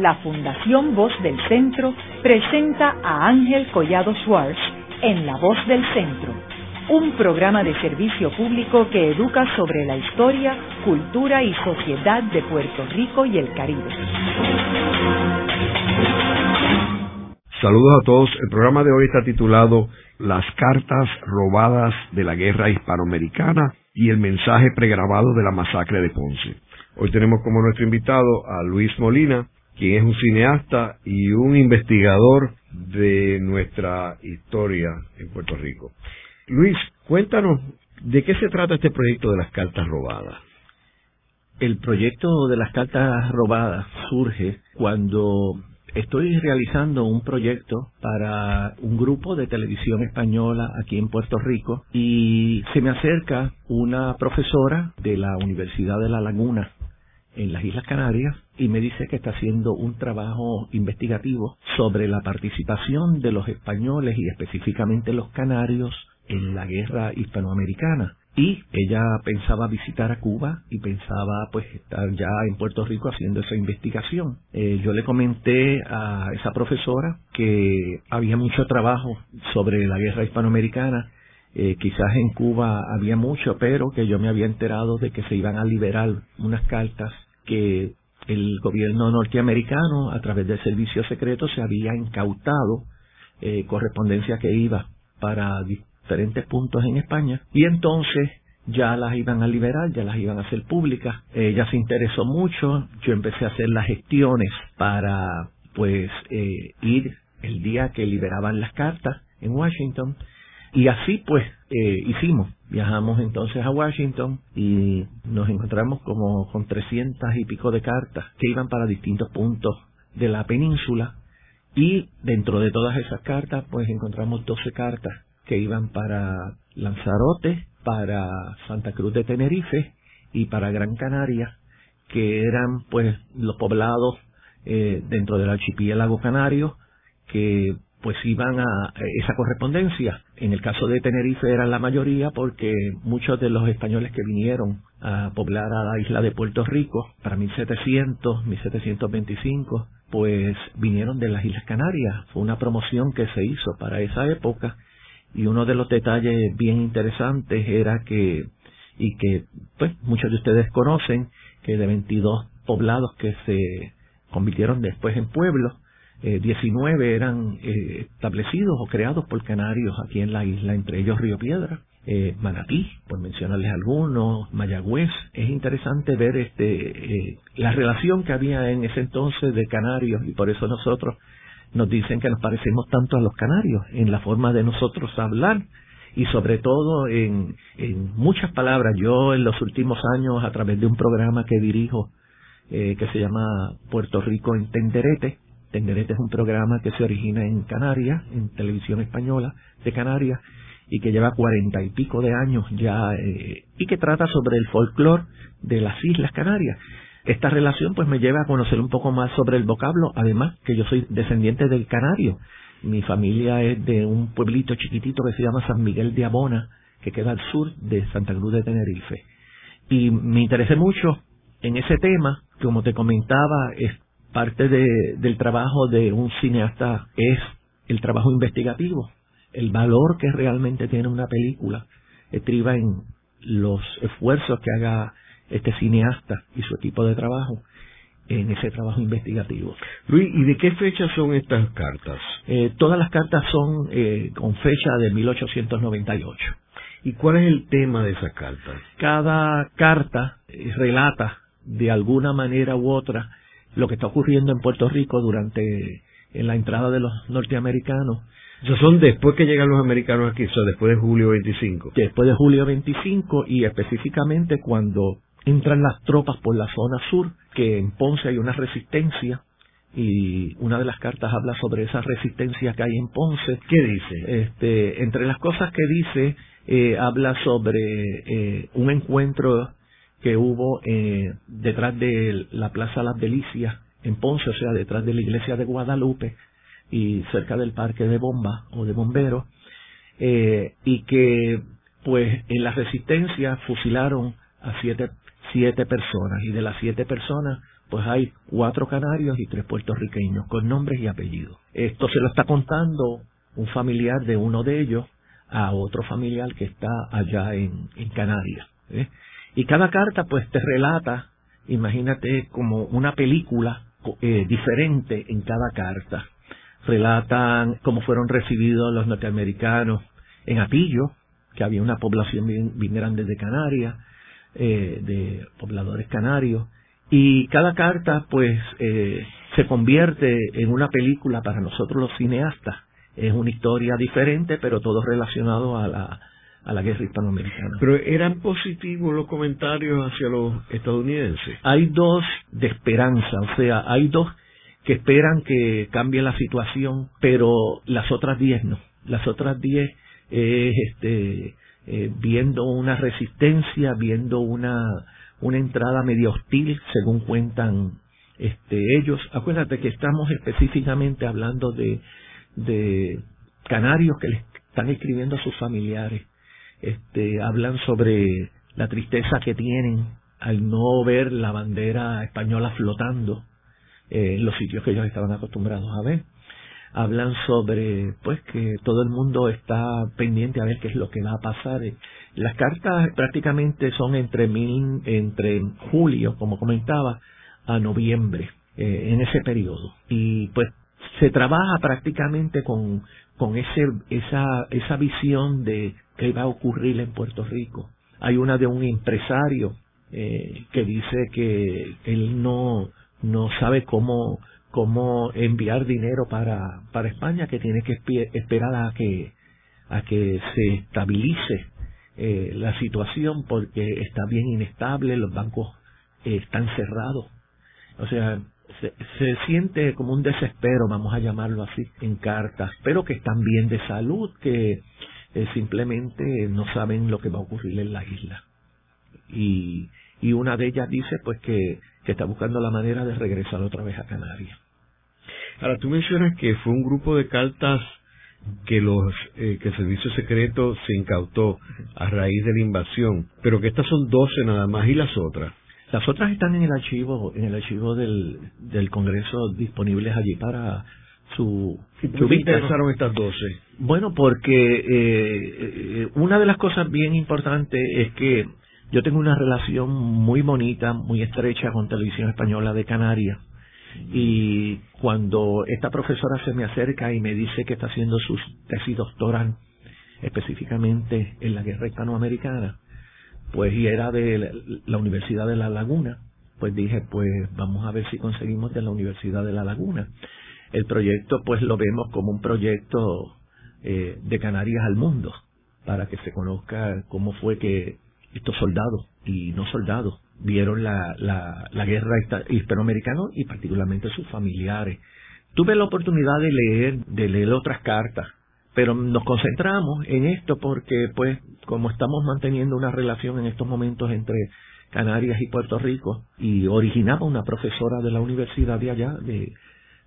la Fundación Voz del Centro presenta a Ángel Collado Schwartz en La Voz del Centro, un programa de servicio público que educa sobre la historia, cultura y sociedad de Puerto Rico y el Caribe. Saludos a todos. El programa de hoy está titulado Las cartas robadas de la guerra hispanoamericana y el mensaje pregrabado de la masacre de Ponce. Hoy tenemos como nuestro invitado a Luis Molina, quien es un cineasta y un investigador de nuestra historia en Puerto Rico. Luis, cuéntanos de qué se trata este proyecto de las cartas robadas. El proyecto de las cartas robadas surge cuando Estoy realizando un proyecto para un grupo de televisión española aquí en Puerto Rico y se me acerca una profesora de la Universidad de La Laguna en las Islas Canarias y me dice que está haciendo un trabajo investigativo sobre la participación de los españoles y específicamente los canarios en la guerra hispanoamericana y ella pensaba visitar a Cuba y pensaba pues estar ya en Puerto Rico haciendo esa investigación. Eh, yo le comenté a esa profesora que había mucho trabajo sobre la guerra hispanoamericana, eh, quizás en Cuba había mucho, pero que yo me había enterado de que se iban a liberar unas cartas que el gobierno norteamericano a través del servicio secreto se había incautado eh, correspondencia que iba para diferentes puntos en España y entonces ya las iban a liberar, ya las iban a hacer públicas. Ella se interesó mucho, yo empecé a hacer las gestiones para pues eh, ir el día que liberaban las cartas en Washington y así pues eh, hicimos. Viajamos entonces a Washington y nos encontramos como con 300 y pico de cartas que iban para distintos puntos de la península y dentro de todas esas cartas pues encontramos 12 cartas que iban para Lanzarote, para Santa Cruz de Tenerife y para Gran Canaria, que eran pues los poblados eh, dentro del archipiélago canario que pues iban a esa correspondencia. En el caso de Tenerife eran la mayoría porque muchos de los españoles que vinieron a poblar a la isla de Puerto Rico para 1700, 1725, pues vinieron de las Islas Canarias. Fue una promoción que se hizo para esa época y uno de los detalles bien interesantes era que, y que pues muchos de ustedes conocen, que de 22 poblados que se convirtieron después en pueblos, eh, 19 eran eh, establecidos o creados por canarios aquí en la isla, entre ellos Río Piedra, eh, Manatí, por mencionarles algunos, Mayagüez. Es interesante ver este eh, la relación que había en ese entonces de canarios y por eso nosotros nos dicen que nos parecemos tanto a los canarios en la forma de nosotros hablar y sobre todo en, en muchas palabras. Yo en los últimos años a través de un programa que dirijo eh, que se llama Puerto Rico en Tenderete, es un programa que se origina en Canarias, en televisión española de Canarias, y que lleva cuarenta y pico de años ya, eh, y que trata sobre el folclore de las Islas Canarias. Esta relación pues me lleva a conocer un poco más sobre el vocablo, además que yo soy descendiente del canario. Mi familia es de un pueblito chiquitito que se llama San Miguel de Abona, que queda al sur de Santa Cruz de Tenerife. Y me interesé mucho en ese tema, como te comentaba, es parte del trabajo de un cineasta, es el trabajo investigativo, el valor que realmente tiene una película, estriba en los esfuerzos que haga este cineasta y su equipo de trabajo en ese trabajo investigativo. Luis, ¿y de qué fecha son estas cartas? Eh, todas las cartas son eh, con fecha de 1898. ¿Y cuál es el tema de esas cartas? Cada carta eh, relata de alguna manera u otra lo que está ocurriendo en Puerto Rico durante en la entrada de los norteamericanos. Eso son después que llegan los americanos aquí, eso después de julio 25. Después de julio 25 y específicamente cuando entran las tropas por la zona sur, que en Ponce hay una resistencia, y una de las cartas habla sobre esa resistencia que hay en Ponce. ¿Qué dice? Este, entre las cosas que dice, eh, habla sobre eh, un encuentro que hubo eh, detrás de la Plaza Las Delicias en Ponce, o sea, detrás de la iglesia de Guadalupe y cerca del parque de bomba o de bomberos, y que pues en la resistencia fusilaron a siete siete personas y de las siete personas pues hay cuatro canarios y tres puertorriqueños con nombres y apellidos. Esto se lo está contando un familiar de uno de ellos a otro familiar que está allá en, en Canarias. ¿eh? Y cada carta pues te relata, imagínate como una película eh, diferente en cada carta. Relatan cómo fueron recibidos los norteamericanos en Apillo, que había una población bien, grande de Canarias, eh, de pobladores canarios, y cada carta pues eh, se convierte en una película para nosotros los cineastas. Es una historia diferente, pero todo relacionado a la, a la guerra hispanoamericana. Pero eran positivos los comentarios hacia los estadounidenses. Hay dos de esperanza, o sea, hay dos que esperan que cambie la situación, pero las otras diez no. Las otras diez es este, eh, viendo una resistencia, viendo una, una entrada medio hostil, según cuentan este, ellos. Acuérdate que estamos específicamente hablando de, de canarios que les están escribiendo a sus familiares este, hablan sobre la tristeza que tienen al no ver la bandera española flotando eh, en los sitios que ellos estaban acostumbrados a ver. Hablan sobre, pues, que todo el mundo está pendiente a ver qué es lo que va a pasar. Las cartas prácticamente son entre mil, entre julio, como comentaba, a noviembre, eh, en ese periodo. Y pues se trabaja prácticamente con, con ese, esa, esa visión de qué va a ocurrir en Puerto Rico. Hay una de un empresario eh, que dice que él no, no sabe cómo, cómo enviar dinero para, para España, que tiene que esperar a que, a que se estabilice eh, la situación porque está bien inestable, los bancos eh, están cerrados. O sea, se, se, siente como un desespero, vamos a llamarlo así, en cartas, pero que están bien de salud, que eh, simplemente no saben lo que va a ocurrir en la isla. Y, y una de ellas dice pues que, que está buscando la manera de regresar otra vez a Canarias. Ahora, tú mencionas que fue un grupo de cartas que los eh, que el servicio secreto se incautó a raíz de la invasión, pero que estas son 12 nada más y las otras. Las otras están en el archivo, en el archivo del, del Congreso disponibles allí para su, ¿Por qué interesaron estas doce? Bueno, porque eh, eh, una de las cosas bien importantes es que yo tengo una relación muy bonita, muy estrecha con Televisión Española de Canarias. Y cuando esta profesora se me acerca y me dice que está haciendo su tesis doctoral específicamente en la guerra hispanoamericana, pues y era de la Universidad de La Laguna, pues dije, pues vamos a ver si conseguimos de la Universidad de La Laguna. El proyecto pues lo vemos como un proyecto eh, de Canarias al mundo, para que se conozca cómo fue que estos soldados y no soldados vieron la, la, la guerra hispanoamericana y particularmente sus familiares. Tuve la oportunidad de leer, de leer otras cartas, pero nos concentramos en esto porque, pues, como estamos manteniendo una relación en estos momentos entre Canarias y Puerto Rico, y originaba una profesora de la universidad de allá, de,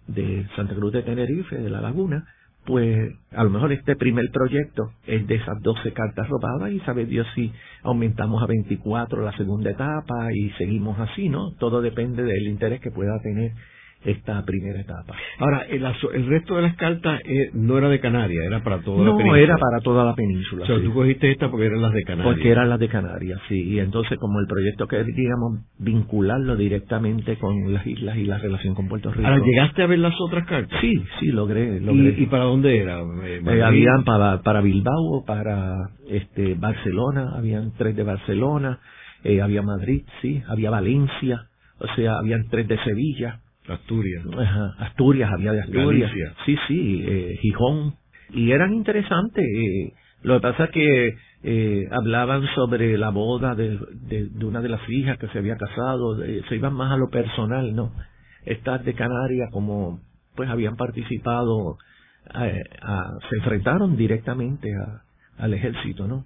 de Santa Cruz de Tenerife, de La Laguna, pues a lo mejor este primer proyecto es de esas 12 cartas robadas y sabe Dios si aumentamos a 24 la segunda etapa y seguimos así, ¿no? Todo depende del interés que pueda tener esta primera etapa. Ahora, el, el resto de las cartas eh, no era de Canarias, era para toda la península. No, era para toda la península. O sea, tú cogiste esta porque eran las de Canarias. Porque eran las de Canarias, sí. Y entonces, como el proyecto que digamos, vincularlo directamente con las islas y la relación con Puerto Rico. Ahora, ¿llegaste a ver las otras cartas? Sí, sí, logré. logré. ¿Y, para dónde era? Eh, eh, habían para, para Bilbao, para este Barcelona, habían tres de Barcelona, eh, había Madrid, sí, había Valencia, o sea, habían tres de Sevilla Asturias. Asturias, había de Asturias. Sí, sí, eh, Gijón. Y eran interesantes. Eh, lo que pasa es que eh, hablaban sobre la boda de, de, una de las hijas que se había casado. se iban más a lo personal, ¿no? Estas de Canarias, como pues habían participado, se enfrentaron directamente al ejército, ¿no?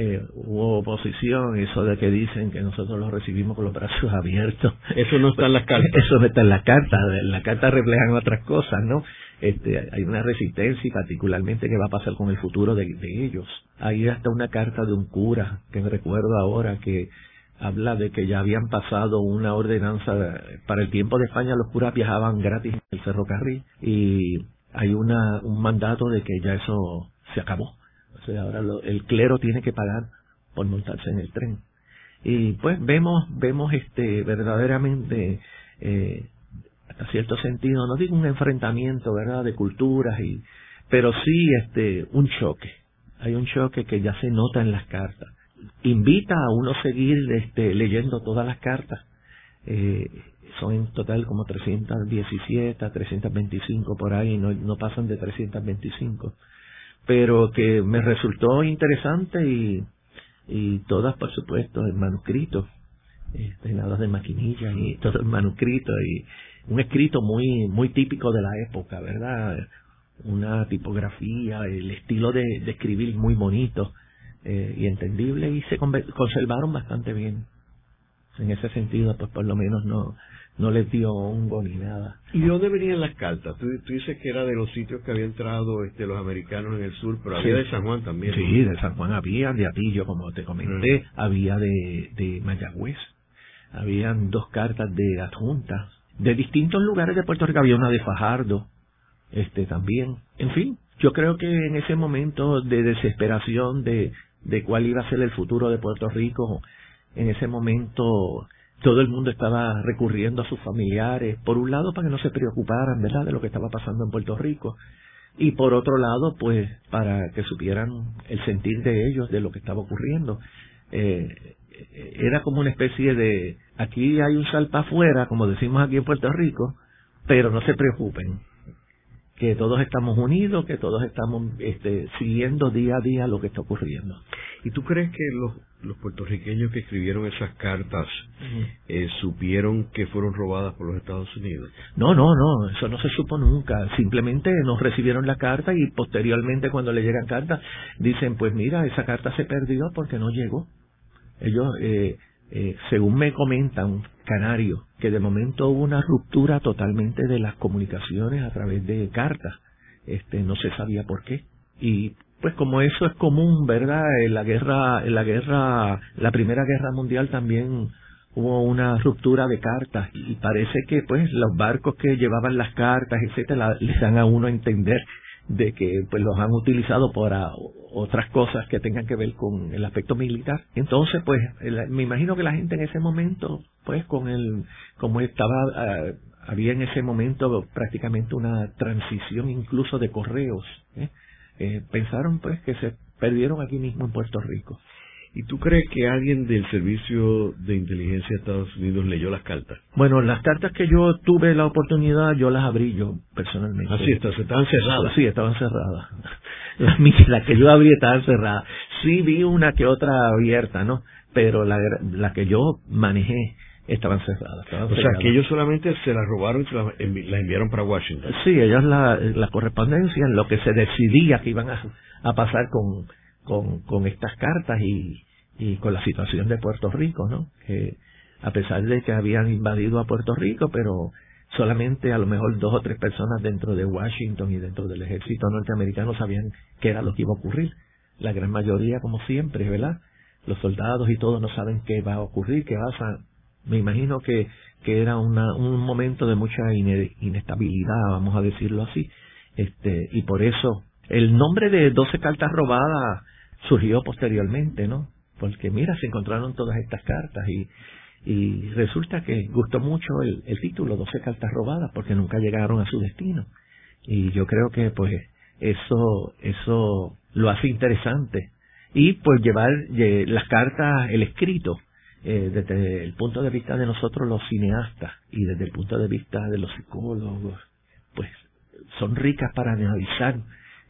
Eh, hubo oposición, eso de que dicen que nosotros lo recibimos con los brazos abiertos. Eso no está en las cartas. Eso no está en las cartas. Las cartas reflejan otras cosas, ¿no? Este, hay una resistencia y particularmente qué va a pasar con el futuro de, ellos. Hay hasta una carta de un cura, que me recuerdo ahora, que habla de que ya habían pasado una ordenanza para el tiempo de España los curas viajaban gratis en el ferrocarril y hay una un mandato de que ya eso se acabó ahora el clero tiene que pagar por montarse en el tren y pues vemos vemos este verdaderamente eh, hasta cierto sentido no digo un enfrentamiento verdad de culturas y pero sí este un choque hay un choque que ya se nota en las cartas invita a uno seguir este, leyendo todas las cartas. Eh, son en total como 317, 325 por ahí, no, no pasan de 325. Pero que me resultó interesante y, y todas, por supuesto, en manuscrito, este, de maquinilla y todo en manuscrito y un escrito muy muy típico de la época, ¿verdad? Una tipografía, el estilo de, de escribir muy bonito eh, y entendible y se conservaron bastante bien. En ese sentido, pues por lo menos no no les dio hongo ni nada. ¿Y de dónde venían las cartas? Tú, dices que era de los sitios que habían entrado este, los americanos en el sur, pero había de San Juan también. Sí, de San Juan había, de Atillo, como te comenté, había de, de Mayagüez, habían dos cartas de adjuntas, de distintos lugares de Puerto Rico, había una de Fajardo, este también. En fin, yo creo que en ese momento de desesperación, de, de cuál iba a ser el futuro de Puerto Rico. En ese momento todo el mundo estaba recurriendo a sus familiares, por un lado para que no se preocuparan, ¿verdad?, de lo que estaba pasando en Puerto Rico, y por otro lado, pues para que supieran el sentir de ellos de lo que estaba ocurriendo. Eh, era como una especie de, aquí hay un salpa afuera, como decimos aquí en Puerto Rico, pero no se preocupen, que todos estamos unidos, que todos estamos este, siguiendo día a día lo que está ocurriendo. ¿Y tú crees que los, los puertorriqueños que escribieron esas cartas eh, supieron que fueron robadas por los Estados Unidos? No, no, no, eso no se supo nunca. Simplemente nos recibieron la carta y posteriormente cuando le llegan cartas dicen, pues mira, esa carta se perdió porque no llegó. Ellos eh, eh, según me comentan, Canario, que de momento hubo una ruptura totalmente de las comunicaciones a través de cartas. Este, no se sabía por qué. Y pues como eso es común, ¿verdad? En la guerra, en la guerra, la primera guerra mundial también hubo una ruptura de cartas y parece que pues los barcos que llevaban las cartas, etcétera, les dan a uno a entender de que pues los han utilizado para otras cosas que tengan que ver con el aspecto militar. Entonces, pues me imagino que la gente en ese momento, pues con el como estaba ah, había en ese momento prácticamente una transición incluso de correos, ¿eh? Eh, pensaron pues que se perdieron aquí mismo en Puerto Rico. ¿Y tú crees que alguien del Servicio de Inteligencia de Estados Unidos leyó las cartas? Bueno, las cartas que yo tuve la oportunidad, yo las abrí yo personalmente. Así ah, sí, estaban cerradas. Sí, estaban cerradas. Las, que yo abrí estaban cerradas. Sí vi una que otra abierta, ¿no? Pero la, la que yo manejé estaban cerradas. o sea, que ellos solamente se las robaron y se las, enviaron para Washington. Sí, ellos la, la correspondencia, en lo que se decidía que iban a, a pasar con, con, con estas cartas y, y con la situación de Puerto Rico, ¿no? Que a pesar de que habían invadido a Puerto Rico, pero solamente a lo mejor dos o tres personas dentro de Washington y dentro del ejército norteamericano sabían qué era lo que iba a ocurrir. La gran mayoría, como siempre, ¿verdad? Los soldados y todos no saben qué va a ocurrir, qué va a... Me imagino que, que era una, un momento de mucha inestabilidad, vamos a decirlo así. Este, y por eso el nombre de 12 cartas robadas surgió posteriormente, ¿no? Porque mira, se encontraron todas estas cartas y, y resulta que gustó mucho el, el título, 12 cartas robadas, porque nunca llegaron a su destino. Y yo creo que pues eso, eso lo hace interesante. Y pues llevar las cartas, el escrito, eh, desde el punto de vista de nosotros los cineastas y desde el punto de vista de los psicólogos, pues son ricas para analizar,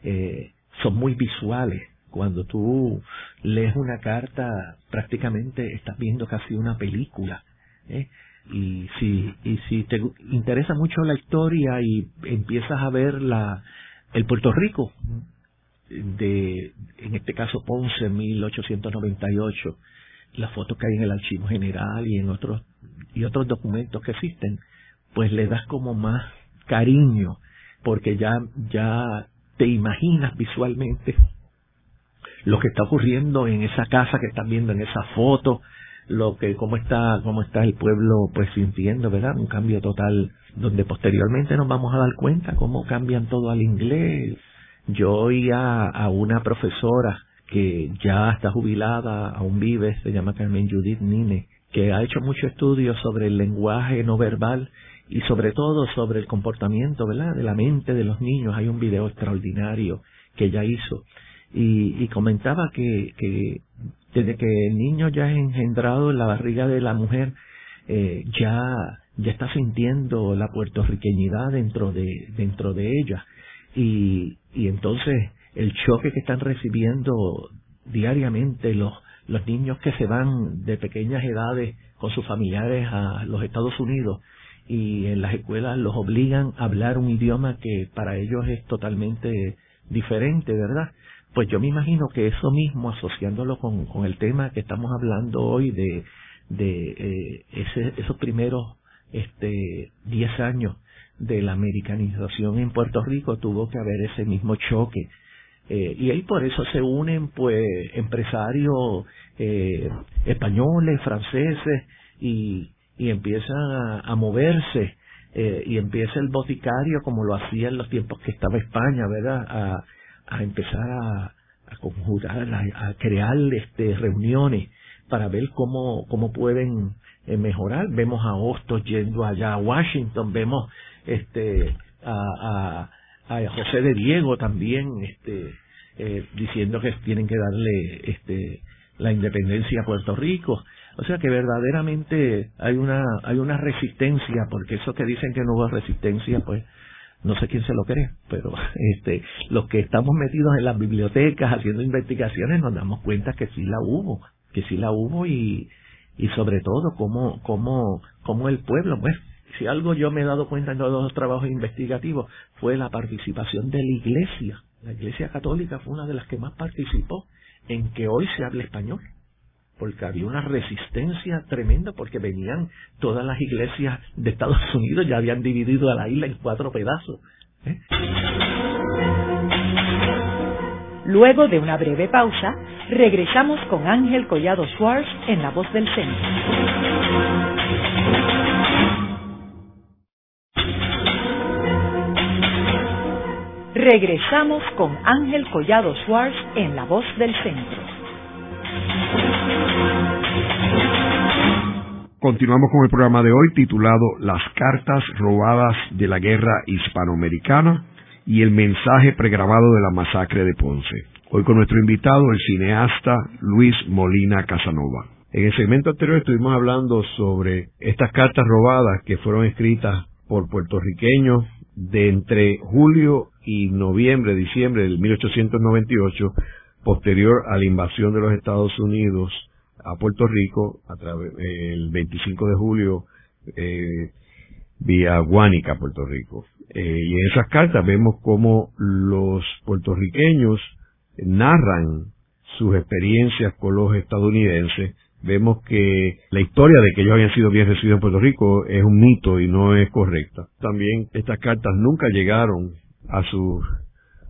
eh, son muy visuales, cuando tú lees una carta, prácticamente estás viendo casi una película. ¿eh? Y si, y si te interesa mucho la historia y empiezas a ver la, el Puerto Rico, de, en este caso Ponce, 1898, las fotos que hay en el Archivo General y en otros, y otros documentos que existen, pues le das como más cariño, porque ya, ya te imaginas visualmente lo que está ocurriendo en esa casa que están viendo en esa foto, lo que cómo está cómo está el pueblo pues sintiendo verdad un cambio total donde posteriormente nos vamos a dar cuenta cómo cambian todo al inglés. Yo oía a una profesora que ya está jubilada aún vive se llama Carmen Judith Nine que ha hecho mucho estudio sobre el lenguaje no verbal y sobre todo sobre el comportamiento verdad de la mente de los niños. Hay un video extraordinario que ella hizo. Y, comentaba que, que desde que el niño ya es engendrado en la barriga de la mujer, eh, ya, ya está sintiendo la puertorriqueñidad dentro de, dentro de ella. Y, y entonces el choque que están recibiendo diariamente los, los niños que se van de pequeñas edades con sus familiares a los Estados Unidos y en las escuelas los obligan a hablar un idioma que para ellos es totalmente diferente, ¿verdad? Pues yo me imagino que eso mismo, asociándolo con, con el tema que estamos hablando hoy de, de eh, ese, esos primeros este, 10 años de la americanización en Puerto Rico, tuvo que haber ese mismo choque. Eh, y ahí por eso se unen pues empresarios eh, españoles, franceses y, y empiezan a, a moverse eh, y empieza el boticario como lo hacía en los tiempos que estaba España, ¿verdad? A, a empezar a, a conjurar, a, crear este, reuniones para ver cómo, cómo pueden eh, mejorar. Vemos a Hostos yendo allá a Washington, vemos este, a, a, José de Diego también este, eh, diciendo que tienen que darle este, la independencia a Puerto Rico. O sea que verdaderamente hay una, hay una resistencia, porque eso que dicen que no hubo resistencia, pues no sé quién se lo cree, pero este, los que estamos metidos en las bibliotecas haciendo investigaciones nos damos cuenta que sí la hubo, que sí la hubo y, y sobre todo cómo, cómo, cómo el pueblo, pues, si algo yo me he dado cuenta en todos los trabajos investigativos fue la participación de la Iglesia. La Iglesia Católica fue una de las que más participó en que hoy se hable español porque había una resistencia tremenda porque venían todas las iglesias de Estados Unidos, ya habían dividido a la isla en cuatro pedazos. ¿eh? Luego de una breve pausa, regresamos con Ángel Collado Schwartz en La Voz del Centro. Regresamos con Ángel Collado Schwartz en La Voz del Centro. Continuamos con el programa de hoy titulado Las cartas robadas de la guerra hispanoamericana y el mensaje pregrabado de la masacre de Ponce. Hoy con nuestro invitado, el cineasta Luis Molina Casanova. En el segmento anterior estuvimos hablando sobre estas cartas robadas que fueron escritas por puertorriqueños de entre julio y noviembre, diciembre del 1898, posterior a la invasión de los Estados Unidos a Puerto Rico a través el 25 de julio eh, vía Guánica, Puerto Rico. Eh, y en esas cartas vemos cómo los puertorriqueños narran sus experiencias con los estadounidenses. Vemos que la historia de que ellos habían sido bien recibidos en Puerto Rico es un mito y no es correcta. También estas cartas nunca llegaron a sus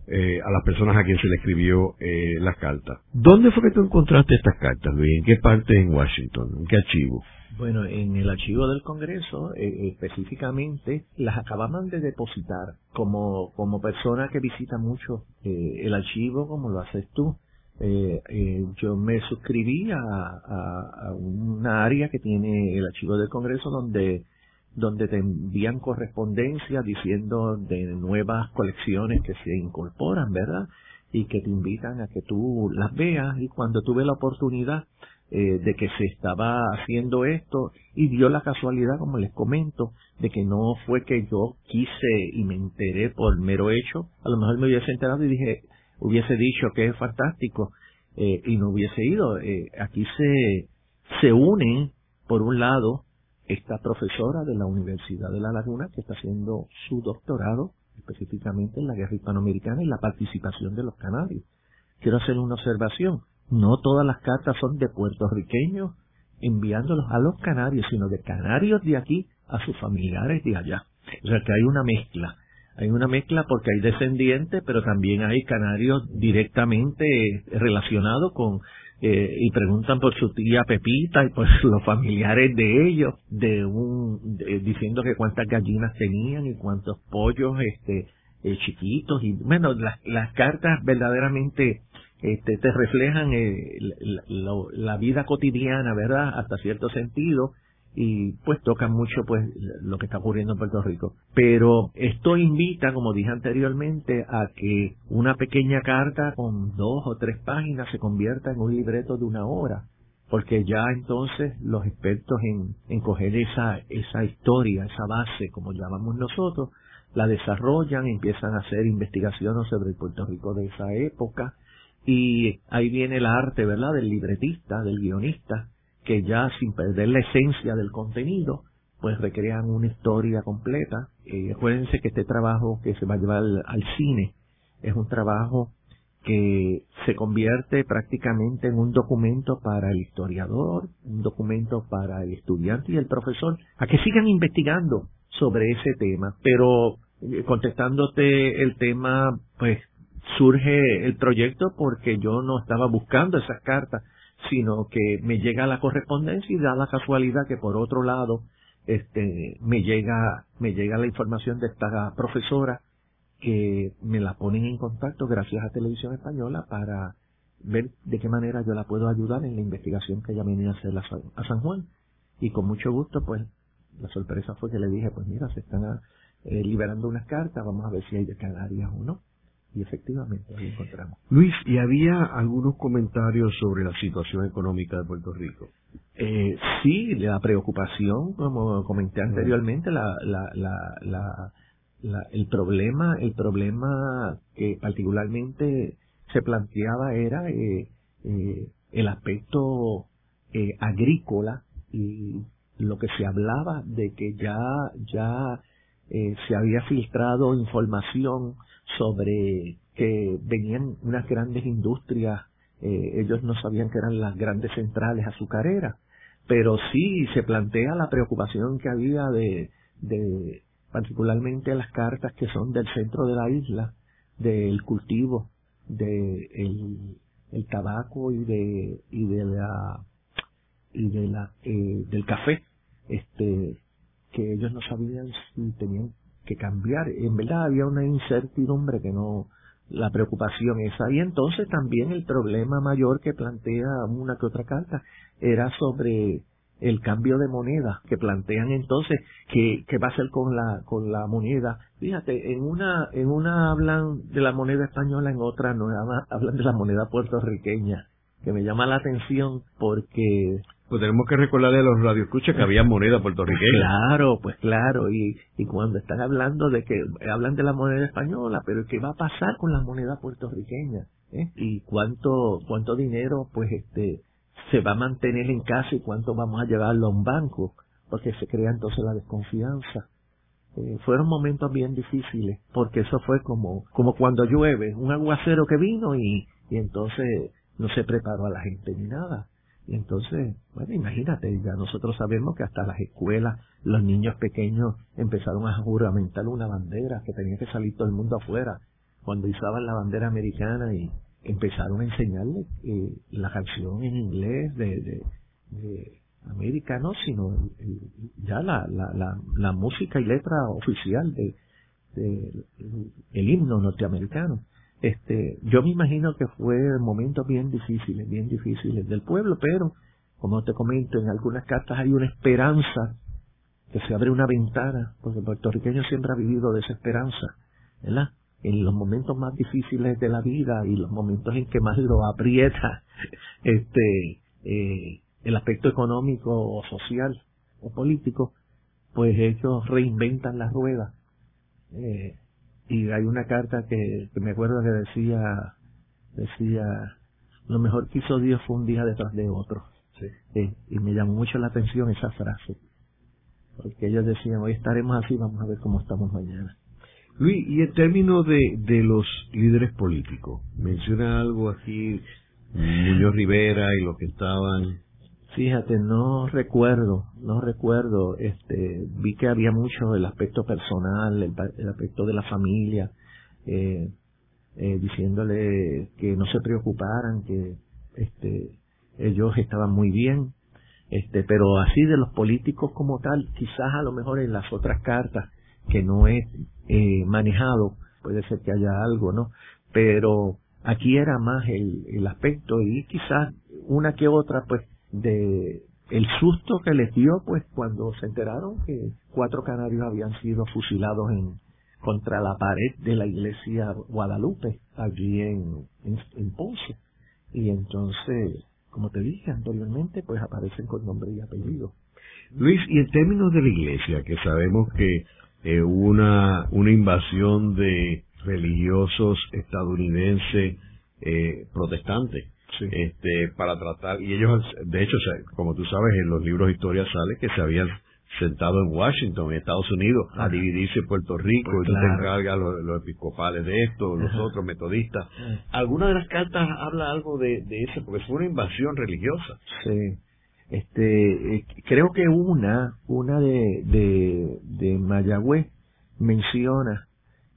eh, a las personas a quien se le escribió eh, la carta. ¿Dónde fue que tú encontraste estas cartas, Luis? ¿En qué parte en Washington? ¿En qué archivo? Bueno, en el archivo del Congreso, eh, específicamente, las acababan de depositar. Como, como persona que visita mucho eh, el archivo, como lo haces tú, eh, eh, yo me suscribí a, a, a una área que tiene el archivo del Congreso donde donde te envían correspondencia diciendo de nuevas colecciones que se incorporan, ¿verdad? Y que te invitan a que tú las veas y cuando tuve la oportunidad eh, de que se estaba haciendo esto y dio la casualidad, como les comento, de que no fue que yo quise y me enteré por mero hecho, a lo mejor me hubiese enterado y dije, hubiese dicho que es fantástico eh, y no hubiese ido. Eh, aquí se, se unen, por un lado, esta profesora de la Universidad de La Laguna que está haciendo su doctorado específicamente en la guerra hispanoamericana y la participación de los canarios. Quiero hacer una observación. No todas las cartas son de puertorriqueños enviándolos a los canarios, sino de canarios de aquí a sus familiares de allá. O sea que hay una mezcla. Hay una mezcla porque hay descendientes, pero también hay canarios directamente relacionados con eh, y preguntan por su tía Pepita y por los familiares de ellos, de un diciendo que cuántas gallinas tenían y cuántos pollos este eh, chiquitos y bueno las, las cartas verdaderamente este, te reflejan eh, la, la, vida cotidiana, ¿verdad? Hasta cierto sentido y pues tocan mucho pues lo que está ocurriendo en Puerto Rico. Pero esto invita, como dije anteriormente, a que una pequeña carta con dos o tres páginas se convierta en un libreto de una hora, porque ya entonces los expertos en, en coger esa, esa historia, esa base, como llamamos nosotros, la desarrollan, empiezan a hacer investigaciones sobre el Puerto Rico de esa época, y ahí viene el arte, ¿verdad?, del libretista, del guionista, que ya sin perder la esencia del contenido, pues recrean una historia completa. Eh, acuérdense que este trabajo que se va a llevar al, cine es un trabajo que se convierte prácticamente en un documento para el historiador, un documento para el estudiante y el profesor, a que sigan investigando sobre ese tema. Pero eh, contestándote el tema, pues surge el proyecto porque yo no estaba buscando esas cartas, sino que me llega la correspondencia y da la casualidad que por otro lado este me llega me llega la información de esta profesora que me la ponen en contacto gracias a Televisión Española para ver de qué manera yo la puedo ayudar en la investigación que ella venía a hacer a San Juan. Y con mucho gusto pues la sorpresa fue que le dije pues mira se están eh, liberando unas cartas vamos a ver si hay de Canarias o no y efectivamente ahí encontramos. Luis, ¿y había algunos comentarios sobre la situación económica de Puerto Rico? Eh, sí, la preocupación, como comenté anteriormente, la, la, la, la, el problema, el problema que particularmente se planteaba era eh, eh, el aspecto eh, agrícola y lo que se hablaba de que ya ya eh, se había filtrado información sobre que venían unas grandes industrias, eh, ellos no sabían que eran las grandes centrales azucareras, pero sí se plantea la preocupación que había de, de particularmente las cartas que son del centro de la isla, del cultivo de el, tabaco y de y de la y de la eh, del café este que ellos no sabían si tenían que cambiar. En verdad había una incertidumbre que no, la preocupación esa. Y entonces también el problema mayor que plantea una que otra carta era sobre el cambio de moneda que plantean entonces que, que va a ser con la con la moneda fíjate en una en una hablan de la moneda española en otra no hablan de la moneda puertorriqueña que me llama la atención porque pues tenemos que recordarle a los radioescuchas que había moneda puertorriqueña. Claro, pues claro, y, y cuando están hablando de que hablan de la moneda española, pero ¿qué va a pasar con la moneda puertorriqueña? ¿Eh? Y cuánto cuánto dinero pues este se va a mantener en casa y cuánto vamos a llevarlo a un banco, porque se crea entonces la desconfianza. Eh, fueron momentos bien difíciles, porque eso fue como como cuando llueve, un aguacero que vino y, y entonces no se preparó a la gente ni nada y entonces, bueno, imagínate, ya nosotros sabemos que hasta las escuelas, los niños pequeños empezaron a juramentar una bandera, que tenía que salir todo el mundo afuera, cuando izaban la bandera americana y empezaron a enseñarle eh, la canción en inglés de, de, América, no, sino ya la, la, la, la, música y letra oficial de, de el himno norteamericano este, yo me imagino que fue momentos bien difíciles, bien difíciles del pueblo, pero como te comento, en algunas cartas hay una esperanza, que se abre una ventana, porque el puertorriqueño siempre ha vivido de esa esperanza, ¿verdad? En los momentos más difíciles de la vida y los momentos en que más lo aprieta este eh, el aspecto económico o social o político, pues ellos reinventan la rueda. Eh, y hay una carta que, me acuerdo que decía, decía, lo mejor que hizo Dios fue un día detrás de otro. Sí. y me llamó mucho la atención esa frase. Porque ellos decían, hoy estaremos así, vamos a ver cómo estamos mañana. Luis, y en términos de, de los líderes políticos, menciona algo aquí, Muñoz Rivera y los que estaban Fíjate, no recuerdo, no recuerdo, este, vi que había mucho el aspecto personal, el, aspecto de la familia, eh, eh, diciéndole que no se preocuparan, que este, ellos estaban muy bien, este, pero así de los políticos como tal, quizás a lo mejor en las otras cartas que no he eh, manejado, puede ser que haya algo, ¿no? Pero aquí era más el, el aspecto y quizás una que otra, pues, de el susto que les dio, pues, cuando se enteraron que cuatro canarios habían sido fusilados en contra la pared de la iglesia Guadalupe, allí en, en, en Ponce. Y entonces, como te dije anteriormente, pues aparecen con nombre y apellido. Luis, y en términos de la iglesia, que sabemos que eh, una, una invasión de religiosos estadounidenses eh, protestantes este para tratar y ellos de hecho como tú sabes en los libros de historia sale que se habían sentado en Washington, en Estados Unidos, a dividirse Puerto Rico, pues y tú te encargas los, episcopales de esto, los otros metodistas. ¿Alguna de las cartas habla algo de, de eso? Porque fue una invasión religiosa. Sí. Este, eh, creo que una, una de, de, de Mayagüez menciona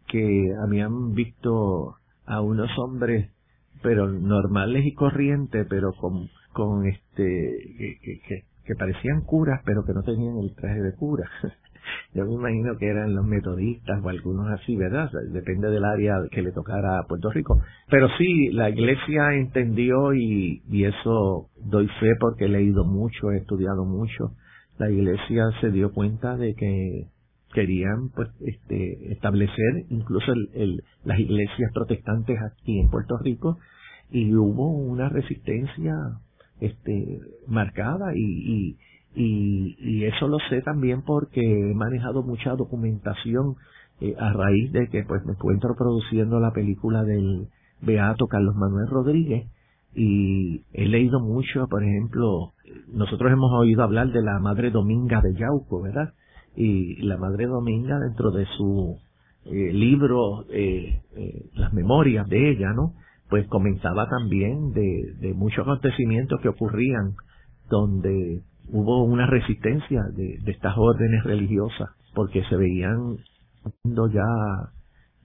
que habían visto a unos hombres, pero normales y corrientes, pero con, con este, que, que, que parecían curas, pero que no tenían el traje de cura. Yo me imagino que eran los metodistas o algunos así, ¿verdad? Depende del área que le tocara a Puerto Rico. Pero sí, la iglesia entendió y, y eso doy fe porque he leído mucho, he estudiado mucho. La iglesia se dio cuenta de que querían pues este establecer incluso el, el, las iglesias protestantes aquí en Puerto Rico y hubo una resistencia este, marcada y, y, y, eso lo sé también porque he manejado mucha documentación eh, a raíz de que pues me encuentro produciendo la película del Beato Carlos Manuel Rodríguez y he leído mucho, por ejemplo, nosotros hemos oído hablar de la Madre Dominga de Yauco, ¿verdad? Y la Madre Dominga dentro de su eh, libro, eh, eh, las memorias de ella, ¿no? Pues comenzaba también de, muchos acontecimientos que ocurrían donde hubo una resistencia de, de estas órdenes religiosas porque se veían ya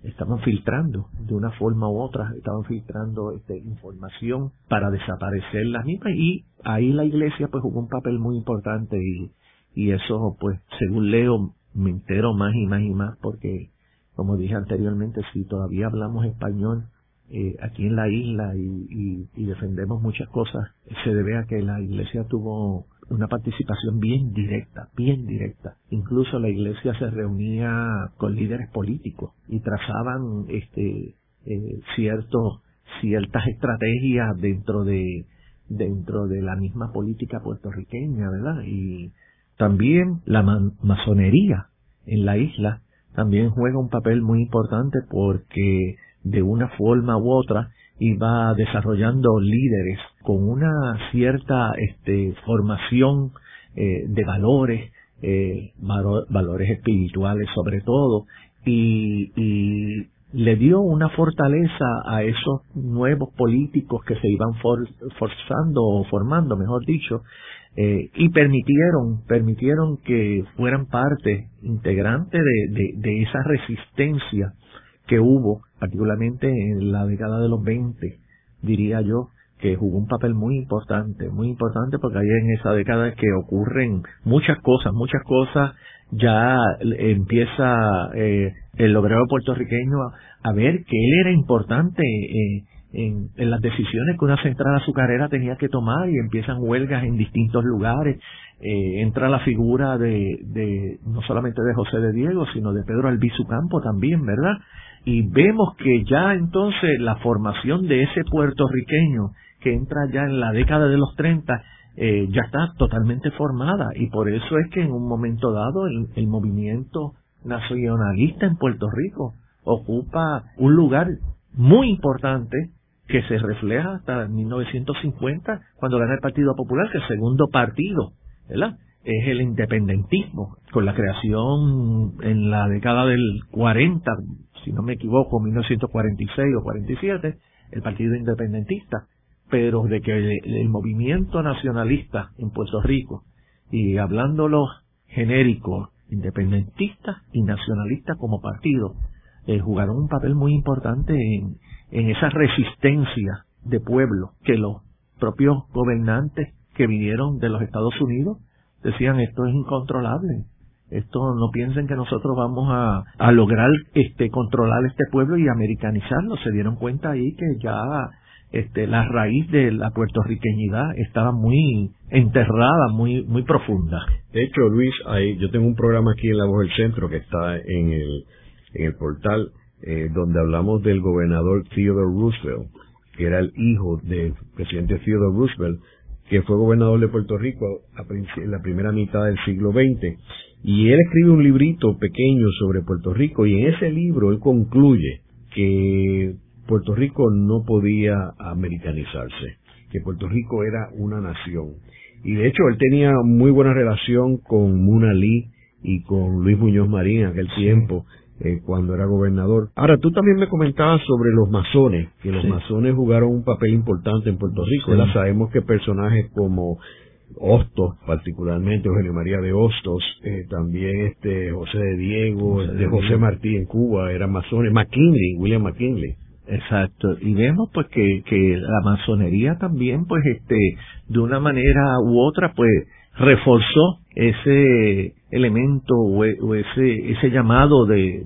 estaban filtrando de una forma u otra, estaban filtrando este, información para desaparecer las mismas. Y ahí la iglesia pues jugó un papel muy importante y, y eso pues según leo me entero más y más y más porque como dije anteriormente si todavía hablamos español eh, aquí en la isla y, y, defendemos muchas cosas, se debe a que la iglesia tuvo una participación bien directa, bien directa. Incluso la iglesia se reunía con líderes políticos y trazaban este eh, ciertos ciertas estrategias dentro de dentro de la misma política puertorriqueña, ¿verdad? Y también la masonería en la isla también juega un papel muy importante porque de una forma u otra iba desarrollando líderes con una cierta este, formación eh, de valores, eh, valores espirituales sobre todo, y, y, le dio una fortaleza a esos nuevos políticos que se iban forzando o formando, mejor dicho, eh, y permitieron, permitieron que fueran parte integrante de, de esa resistencia que hubo, particularmente en la década de los 20, diría yo, que jugó un papel muy importante, muy importante porque ahí en esa década que ocurren muchas cosas, muchas cosas, ya empieza eh, el obrero puertorriqueño a, ver que él era importante eh, en, en, las decisiones que una central azucarera tenía que tomar y empiezan huelgas en distintos lugares, eh, entra la figura de, de, no solamente de José de Diego, sino de Pedro Albizu Campo también, ¿verdad? Y vemos que ya entonces la formación de ese puertorriqueño que entra ya en la década de los 30 eh, ya está totalmente formada y por eso es que en un momento dado el, movimiento nacionalista en Puerto Rico ocupa un lugar muy importante que se refleja hasta 1950 cuando gana el Partido Popular, que es el segundo partido, ¿verdad? Es el independentismo, con la creación en la década del 40, si no me equivoco, 1946 o 47, el Partido Independentista, pero de que el, movimiento nacionalista en Puerto Rico, y hablándolo genérico, independentista y nacionalista como partido, eh, jugaron un papel muy importante en, en esa resistencia de pueblo que los propios gobernantes que vinieron de los Estados Unidos decían esto es incontrolable. Esto no piensen que nosotros vamos a, a lograr este controlar este pueblo y americanizarlo. Se dieron cuenta ahí que ya este, la raíz de la puertorriqueñidad estaba muy enterrada, muy muy profunda. De hecho, Luis, hay, yo tengo un programa aquí en La Voz del Centro que está en el, en el portal eh, donde hablamos del gobernador Theodore Roosevelt, que era el hijo del presidente Theodore Roosevelt, que fue gobernador de Puerto Rico en la primera mitad del siglo XX. Y él escribe un librito pequeño sobre Puerto Rico y en ese libro él concluye que Puerto Rico no podía americanizarse, que Puerto Rico era una nación. Y de hecho él tenía muy buena relación con Muna Lee y con Luis Muñoz Marín en aquel tiempo, eh, cuando era gobernador. Ahora, tú también me comentabas sobre los masones, que los masones jugaron un papel importante en Puerto Rico. Sabemos que personajes como Hostos, particularmente Eugenio María de Hostos, eh, también este José de Diego, de José Martí en Cuba, eran masones, McKinley, William McKinley. Exacto, y vemos pues que, que la masonería también pues este de una manera u otra pues reforzó ese elemento o, e, ese ese llamado de,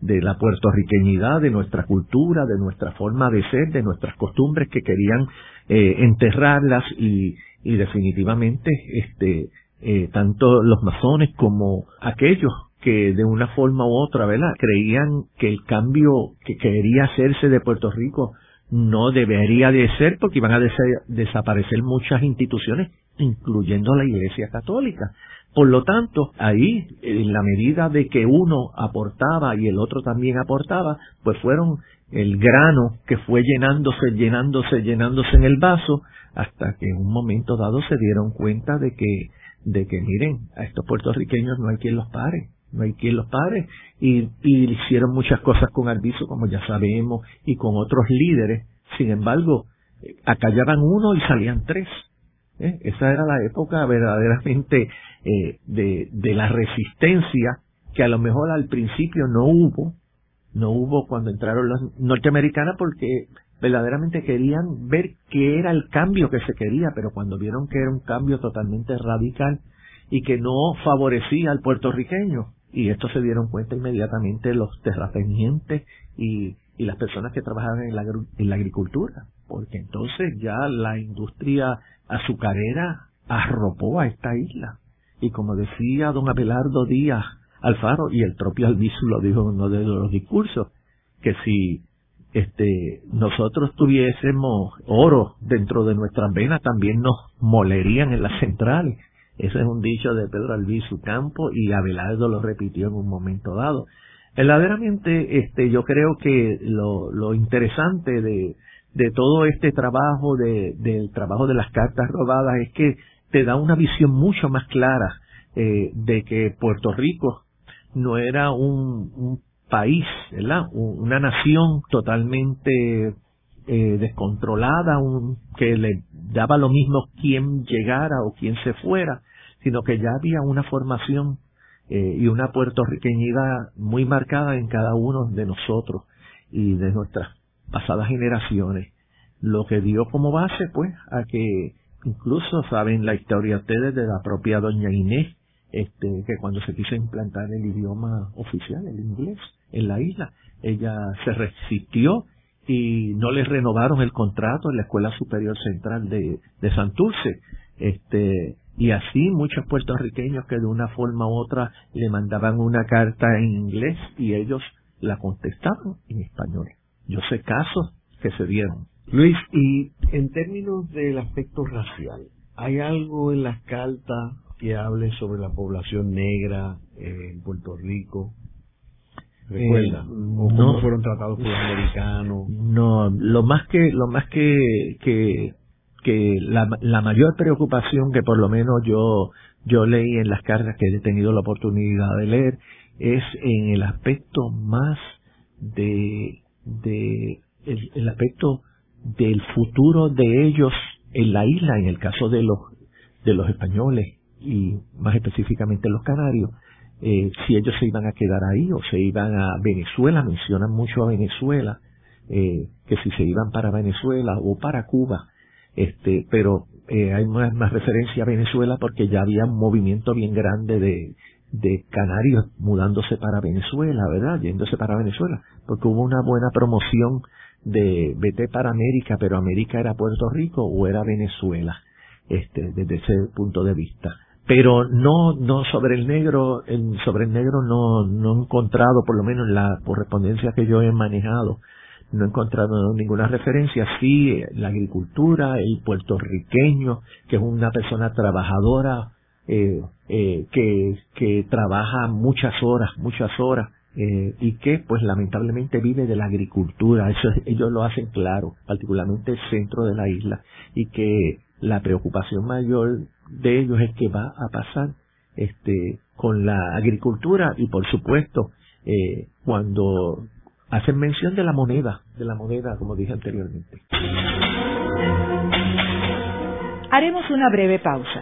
de, la puertorriqueñidad, de nuestra cultura, de nuestra forma de ser, de nuestras costumbres que querían eh, enterrarlas y, y definitivamente este eh, tanto los masones como aquellos que de una forma u otra, ¿verdad? Creían que el cambio que quería hacerse de Puerto Rico no debería de ser porque iban a desaparecer muchas instituciones, incluyendo la Iglesia Católica. Por lo tanto, ahí, en la medida de que uno aportaba y el otro también aportaba, pues fueron el grano que fue llenándose, llenándose, llenándose en el vaso, hasta que en un momento dado se dieron cuenta de que, de que miren, a estos puertorriqueños no hay quien los pare no hay quien los pare, y, y hicieron muchas cosas con Alviso, como ya sabemos, y con otros líderes, sin embargo, acallaban uno y salían tres. ¿Eh? Esa era la época verdaderamente eh, de, de la resistencia que a lo mejor al principio no hubo, no hubo cuando entraron los norteamericanos porque verdaderamente querían ver qué era el cambio que se quería, pero cuando vieron que era un cambio totalmente radical y que no favorecía al puertorriqueño, y esto se dieron cuenta inmediatamente los terratenientes y, y las personas que trabajaban en la, en la agricultura, porque entonces ya la industria azucarera arropó a esta isla. Y como decía don Abelardo Díaz Alfaro, y el propio Albizu lo dijo en uno de los discursos, que si este nosotros tuviésemos oro dentro de nuestras venas también nos molerían en las centrales ese es un dicho de Pedro Albizu Campo y Abelardo lo repitió en un momento dado. Verdaderamente, este, yo creo que lo, lo interesante de, de todo este trabajo, de, del trabajo de las cartas robadas, es que te da una visión mucho más clara eh, de que Puerto Rico no era un, país. Una nación totalmente eh, descontrolada, un, que le daba lo mismo quién llegara o quién se fuera, sino que ya había una formación eh, y una puertorriqueñidad muy marcada en cada uno de nosotros y de nuestras pasadas generaciones, lo que dio como base pues a que incluso saben la historia ustedes de la propia doña Inés, este, que cuando se quiso implantar el idioma oficial, el inglés, en la isla, ella se resistió y no le renovaron el contrato en la Escuela Superior Central de, de Santurce. Este, y así muchos puertorriqueños que de una forma u otra le mandaban una carta en inglés y ellos la contestaban en español. Yo sé casos que se dieron. Luis, y en términos del aspecto racial, ¿hay algo en las cartas que hable sobre la población negra en Puerto Rico? ¿Recuerda? Eh, ¿Cómo no, fueron tratados por los americanos? No, lo más que, lo más que, que, que la, la mayor preocupación que por lo menos yo, yo leí en las cartas que he tenido la oportunidad de leer es en el aspecto más de, de el, aspecto del futuro de ellos en la isla, en el caso de los, de los españoles y más específicamente los canarios, eh, si ellos se iban a quedar ahí o se iban a Venezuela, mencionan mucho a Venezuela, eh, que si se iban para Venezuela o para Cuba. este, pero eh, hay más, más referencia a Venezuela porque ya había un movimiento bien grande de, de canarios mudándose para Venezuela, ¿verdad? Yéndose para Venezuela, porque hubo una buena promoción de vete para América, pero América era Puerto Rico o era Venezuela, este, desde ese punto de vista. Pero no, no sobre el negro, sobre el negro no, no he encontrado, por lo menos en la correspondencia que yo he manejado, no he encontrado ninguna referencia. Sí, la agricultura, el puertorriqueño, que es una persona trabajadora, eh, eh, que, que trabaja muchas horas, muchas horas, eh, y que pues lamentablemente vive de la agricultura, eso ellos lo hacen claro, particularmente el centro de la isla, y que la preocupación mayor de ellos es que va a pasar este con la agricultura y por supuesto eh, cuando hacen mención de la moneda, de la moneda como dije anteriormente. Haremos una breve pausa,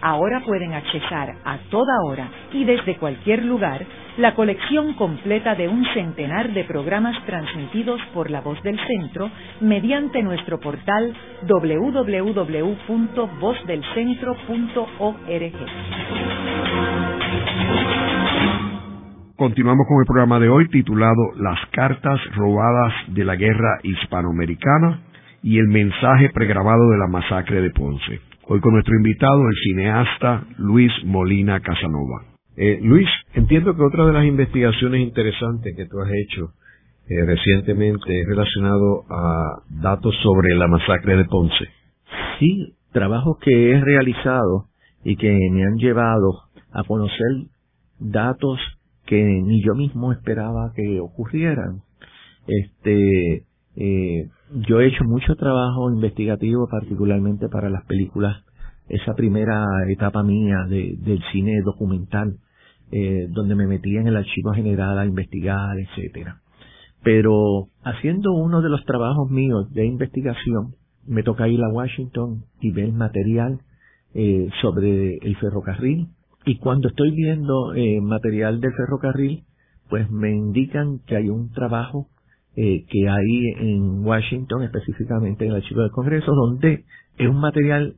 Ahora pueden accesar a toda hora y desde cualquier lugar la colección completa de un centenar de programas transmitidos por La Voz del Centro mediante nuestro portal www.vozdelcentro.org. Continuamos con el programa de hoy titulado Las cartas robadas de la guerra hispanoamericana y el mensaje pregrabado de la masacre de Ponce. Hoy con nuestro invitado, el cineasta Luis Molina Casanova. Eh, Luis, entiendo que otra de las investigaciones interesantes que tú has hecho eh, recientemente es relacionado a datos sobre la masacre de Ponce. Sí, trabajos que he realizado y que me han llevado a conocer datos que ni yo mismo esperaba que ocurrieran. Este, eh, yo he hecho mucho trabajo investigativo, particularmente para las películas, esa primera etapa mía de, del cine documental, eh, donde me metía en el archivo general a investigar, etcétera. Pero haciendo uno de los trabajos míos de investigación, me toca ir a Washington y ver material eh, sobre el ferrocarril y cuando estoy viendo eh, material del ferrocarril, pues me indican que hay un trabajo eh, que hay en Washington, específicamente en el archivo del Congreso, donde es un material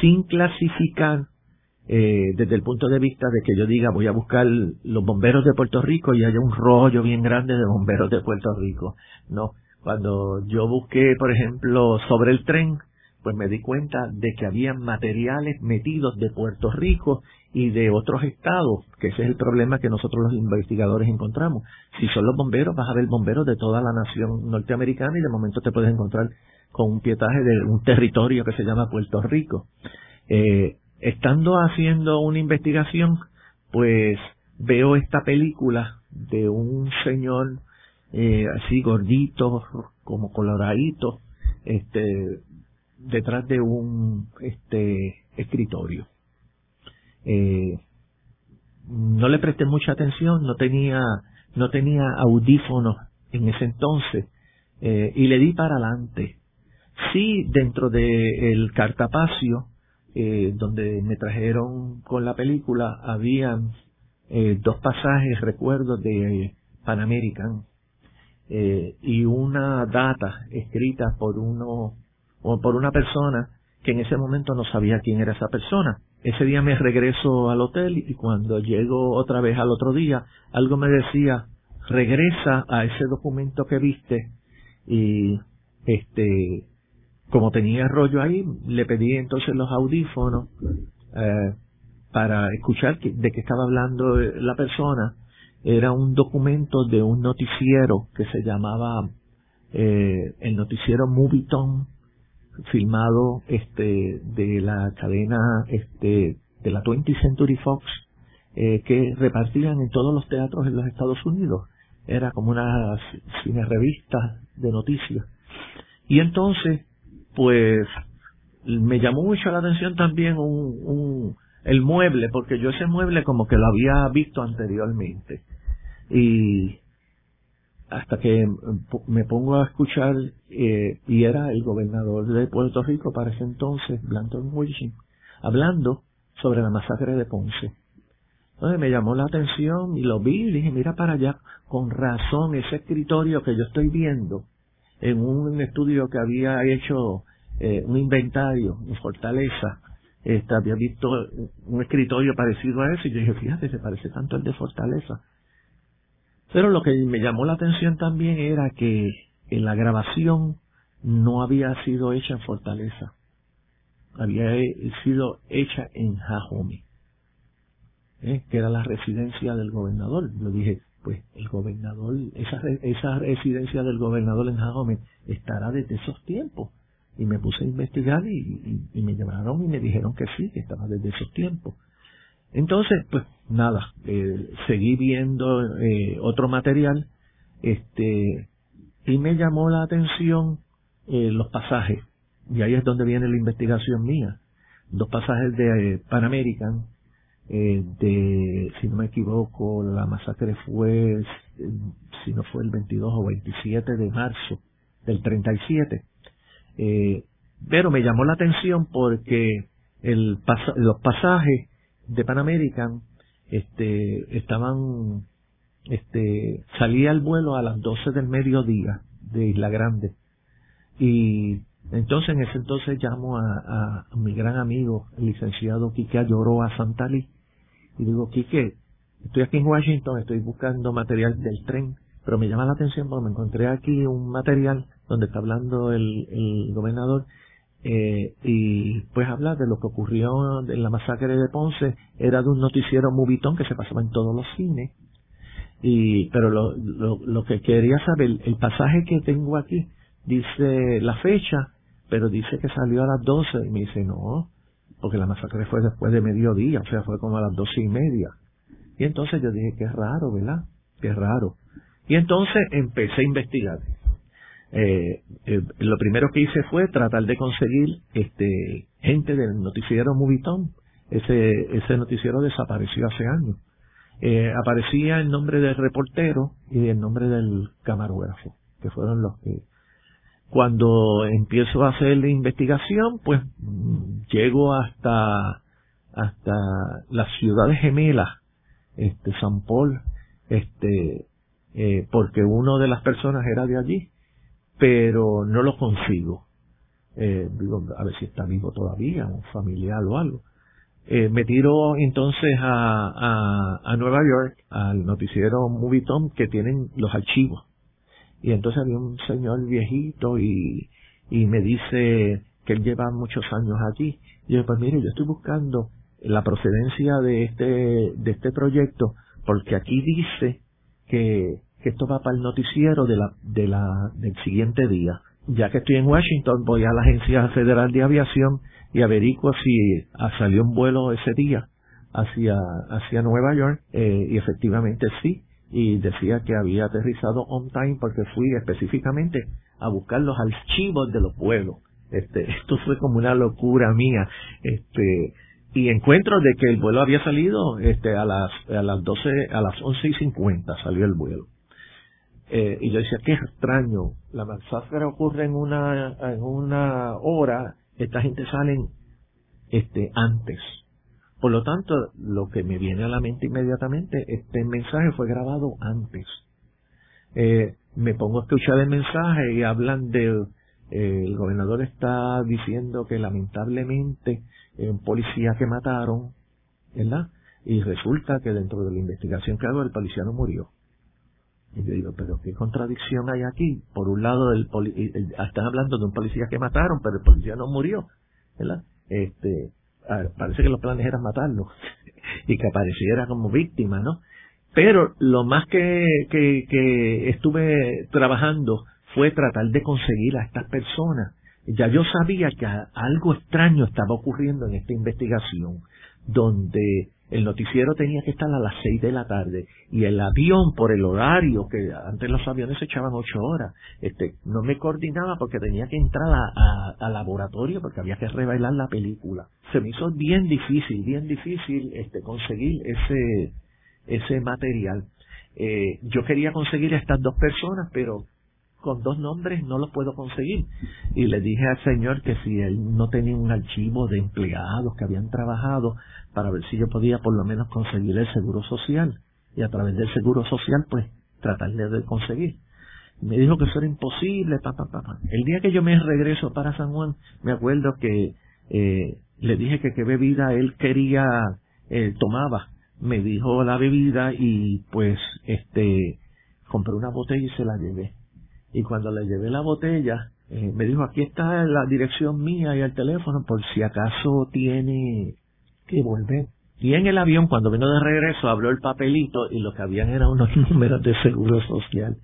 sin clasificar eh, desde el punto de vista de que yo diga voy a buscar los bomberos de Puerto Rico y haya un rollo bien grande de bomberos de Puerto Rico. No, cuando yo busqué, por ejemplo, sobre el tren, pues me di cuenta de que había materiales metidos de Puerto Rico y de otros estados, que ese es el problema que nosotros los investigadores encontramos. Si son los bomberos, vas a ver bomberos de toda la nación norteamericana y de momento te puedes encontrar con un pietaje de un territorio que se llama Puerto Rico. Eh, estando haciendo una investigación, pues veo esta película de un señor eh, así gordito, como coloradito, este, detrás de un este escritorio. Eh, no le presté mucha atención, no tenía, no tenía audífonos en ese entonces, eh, y le di para adelante. Sí, dentro del el cartapacio, eh, donde me trajeron con la película, habían eh, dos pasajes, recuerdo, de Pan American, y una data escrita por uno o por una persona que en ese momento no sabía quién era esa persona. Ese día me regreso al hotel y cuando llego otra vez al otro día, algo me decía, regresa a ese documento que viste y este como tenía rollo ahí, le pedí entonces los audífonos eh, para escuchar de qué estaba hablando la persona. Era un documento de un noticiero que se llamaba eh, el noticiero Moviton filmado este de la cadena este de la 20th Century Fox eh, que repartían en todos los teatros en los Estados Unidos era como una cine revista de noticias y entonces pues me llamó mucho la atención también un, un el mueble, porque yo ese mueble como que lo había visto anteriormente. Y hasta que me pongo a escuchar, eh, y era el gobernador de Puerto Rico para ese entonces, Blanton Wilson, hablando sobre la masacre de Ponce. Entonces me llamó la atención y lo vi y dije, mira para allá, con razón, ese escritorio que yo estoy viendo en un estudio que había hecho eh, un inventario en Fortaleza, este, había visto un escritorio parecido a ese y yo dije, fíjate, se parece tanto al de Fortaleza. Pero lo que me llamó la atención también era que en la grabación no había sido hecha en Fortaleza, había sido hecha en Jajome, ¿eh? que era la residencia del gobernador. Yo dije, pues el gobernador, esa, esa residencia del gobernador en Jajome estará desde esos tiempos. Y me puse a investigar y, me llamaron y me dijeron que sí, que estaba desde esos tiempos. Entonces, pues nada, eh, seguí viendo eh, otro material, este, y me llamó la atención eh, los pasajes, y ahí es donde viene la investigación mía. Dos pasajes de Pan American, de, si no me equivoco, la masacre fue, si no fue el 22 o 27 de marzo del 37. Eh, pero me llamó la atención porque el los pasajes de Pan American este, estaban, este, salía el vuelo a las 12 del mediodía de Isla Grande. Y entonces en ese entonces llamo a, mi gran amigo, el licenciado Quique a Santali, y digo, Quique, estoy aquí en Washington, estoy buscando material del tren, pero me llama la atención porque me encontré aquí un material donde está hablando el, el gobernador eh, y pues habla de lo que ocurrió en la masacre de Ponce, era de un noticiero movitón que se pasaba en todos los cines. Y, pero lo, lo, lo que quería saber, el pasaje que tengo aquí dice la fecha, pero dice que salió a las 12 y me dice no, porque la masacre fue después de mediodía, o sea, fue como a las doce y media. Y entonces yo dije, qué raro, ¿verdad? Qué raro. Y entonces empecé a investigar. Eh, eh, lo primero que hice fue tratar de conseguir este gente del noticiero Moviton. Ese, ese noticiero desapareció hace años. Eh, aparecía el nombre del reportero y el nombre del camarógrafo, que fueron los que cuando empiezo a hacer la investigación, pues llego hasta hasta las ciudades gemelas, este San Paul, este eh, porque uno de las personas era de allí pero no lo consigo. Eh, digo, a ver si está vivo todavía, un familiar o algo. Eh, me tiro entonces a, a, Nueva York, al noticiero Movietone, que tienen los archivos. Y entonces había un señor viejito y, y me dice que él lleva muchos años allí. Y yo, pues mire, yo estoy buscando la procedencia de este, de este proyecto, porque aquí dice que que esto va para el noticiero de la, de la, del siguiente día. Ya que estoy en Washington, voy a la Agencia Federal de Aviación y averiguo si salió un vuelo ese día hacia, hacia Nueva York, eh, y efectivamente sí, y decía que había aterrizado on time porque fui específicamente a buscar los archivos de los vuelos. Este, esto fue como una locura mía. Este, y encuentro de que el vuelo había salido este, a las a las 12 a las once y cincuenta salió el vuelo eh, y yo decía, qué extraño, la masacre ocurre en una, en una hora, esta gente salen este, antes. Por lo tanto, lo que me viene a la mente inmediatamente, este mensaje fue grabado antes. Eh, me pongo a escuchar el mensaje y hablan de, eh, el gobernador está diciendo que lamentablemente un policía que mataron, ¿verdad? Y resulta que dentro de la investigación que hago el policía no murió. Y yo digo, pero qué contradicción hay aquí. Por un lado, el, están hablando de un policía que mataron, pero el policía no murió, ¿verdad? Este, parece que los planes eran matarlo y que apareciera como víctima, ¿no? Pero lo más que, que, que estuve trabajando fue tratar de conseguir a estas personas. Ya yo sabía que algo extraño estaba ocurriendo en esta investigación, donde el noticiero tenía que estar a las seis de la tarde y el avión por el horario que antes los aviones se echaban ocho horas este no me coordinaba porque tenía que entrar al laboratorio porque había que revelar la película. Se me hizo bien difícil bien difícil este conseguir ese ese material. Eh, yo quería conseguir a estas dos personas pero con dos nombres no los puedo conseguir. Y le dije al señor que si él no tenía un archivo de empleados que habían trabajado para ver si yo podía por lo menos conseguir el seguro social. Y a través del seguro social, pues, tratarle de conseguir. Me dijo que eso era imposible, pa, pa, pa, El día que yo me regreso para San Juan, me acuerdo que eh, le dije que qué bebida él quería, eh, tomaba. Me dijo la bebida y pues, este, compré una botella y se la llevé y cuando le llevé la botella, eh, me dijo, aquí está la dirección mía y el teléfono por si acaso tiene que volver. Y en el avión, cuando vino de regreso, abrió el papelito y lo que habían eran unos números de seguro social.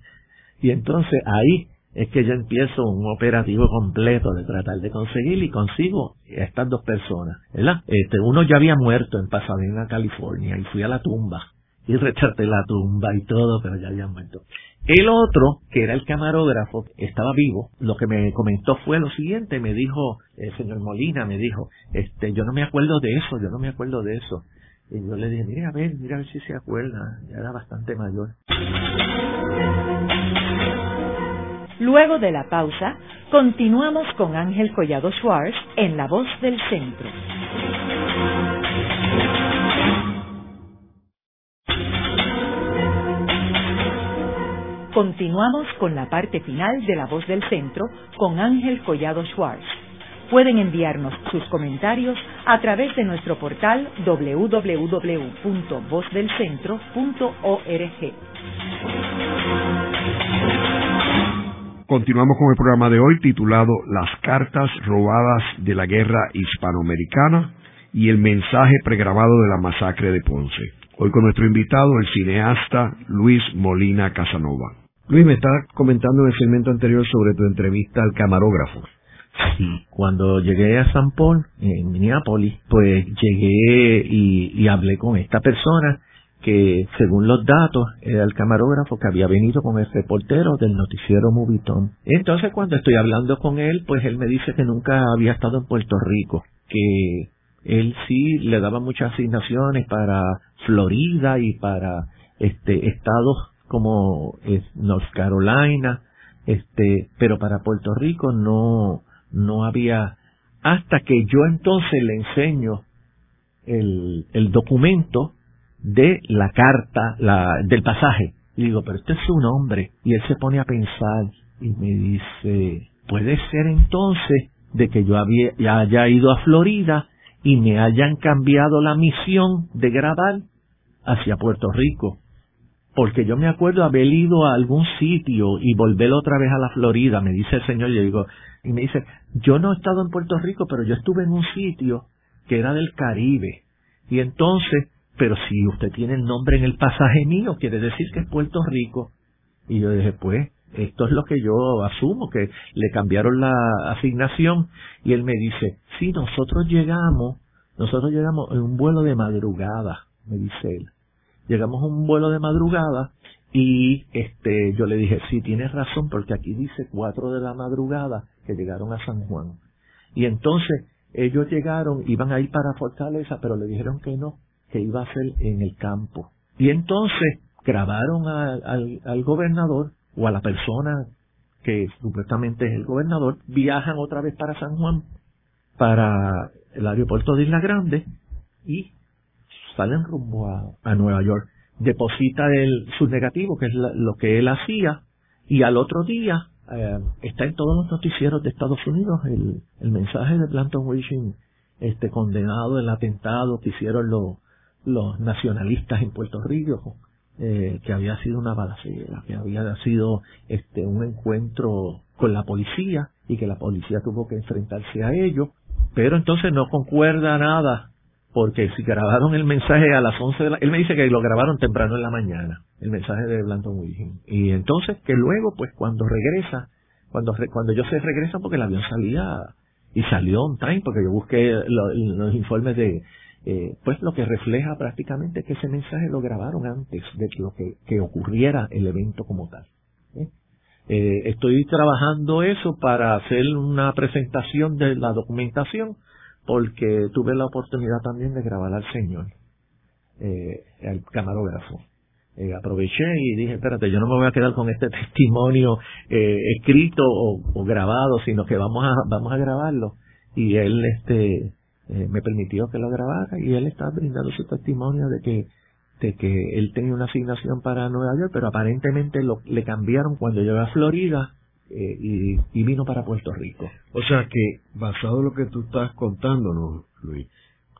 Y entonces ahí es que yo empiezo un operativo completo de tratar de conseguir y consigo a estas dos personas, ¿verdad? Este, uno ya había muerto en Pasadena, California, y fui a la tumba y retraté la tumba y todo, pero ya había muerto. El otro, que era el camarógrafo, estaba vivo. Lo que me comentó fue lo siguiente, me dijo, el señor Molina me dijo, este, yo no me acuerdo de eso, yo no me acuerdo de eso. Y yo le dije, mira a ver, mira a ver si se acuerda, ya era bastante mayor. Luego de la pausa, continuamos con Ángel Collado Schwartz en La Voz del Centro. Continuamos con la parte final de La Voz del Centro con Ángel Collado Schwartz. Pueden enviarnos sus comentarios a través de nuestro portal www.vozdelcentro.org. Continuamos con el programa de hoy titulado Las cartas robadas de la guerra hispanoamericana y el mensaje pregrabado de la masacre de Ponce. Hoy con nuestro invitado, el cineasta Luis Molina Casanova. Luis, me estaba comentando en el segmento anterior sobre tu entrevista al camarógrafo. Sí, cuando llegué a San Paul, en Minneapolis, pues llegué y, hablé con esta persona que según los datos era el camarógrafo que había venido con el reportero del noticiero Moviton. Entonces cuando estoy hablando con él, pues él me dice que nunca había estado en Puerto Rico, que él sí le daba muchas asignaciones para Florida y para este estados como es North Carolina, este, pero para Puerto Rico no, no había, hasta que yo entonces le enseño el, el documento de la carta, la, del pasaje. Y digo, pero este es su nombre. Y él se pone a pensar y me dice, puede ser entonces de que yo había, ya haya ido a Florida y me hayan cambiado la misión de grabar hacia Puerto Rico porque yo me acuerdo haber ido a algún sitio y volver otra vez a la Florida, me dice el señor, yo digo, y me dice, yo no he estado en Puerto Rico, pero yo estuve en un sitio que era del Caribe. Y entonces, pero si usted tiene el nombre en el pasaje mío, quiere decir que es Puerto Rico. Y yo dije, pues, esto es lo que yo asumo, que le cambiaron la asignación. Y él me dice, sí, nosotros llegamos, nosotros llegamos en un vuelo de madrugada, me dice él llegamos a un vuelo de madrugada y este yo le dije, sí, tienes razón, porque aquí dice cuatro de la madrugada que llegaron a San Juan. Y entonces ellos llegaron, iban a ir para Fortaleza, pero le dijeron que no, que iba a ser en el campo. Y entonces grabaron al, al gobernador o a la persona que supuestamente es el gobernador, viajan otra vez para San Juan, para el aeropuerto de Isla Grande, y salen rumbo a, Nueva York, deposita el, su negativo, que es lo que él hacía, y al otro día eh, está en todos los noticieros de Estados Unidos el, el mensaje de Planton Wishing este condenado el atentado que hicieron los, los nacionalistas en Puerto Rico, eh, que había sido una balacera, que había sido este un encuentro con la policía y que la policía tuvo que enfrentarse a ello, pero entonces no concuerda nada porque si grabaron el mensaje a las 11 de la... Él me dice que lo grabaron temprano en la mañana, el mensaje de Blanton William. Y entonces que luego, pues cuando regresa, cuando, cuando ellos se regresan, porque el avión salía y salió on time, porque yo busqué los informes de eh, pues lo que refleja prácticamente que ese mensaje lo grabaron antes de lo que, ocurriera el evento como tal. ¿eh? Eh, estoy trabajando eso para hacer una presentación de la documentación porque tuve la oportunidad también de grabar al señor, eh, al camarógrafo. Eh, aproveché y dije, espérate, yo no me voy a quedar con este testimonio eh, escrito o, grabado, sino que vamos a, vamos a grabarlo. Y él este, me permitió que lo grabara y él está brindando su testimonio de que de que él tenía una asignación para Nueva York, pero aparentemente lo, le cambiaron cuando llegó a Florida eh, y, y, vino para Puerto Rico. O sea que, basado en lo que tú estás contándonos, Luis,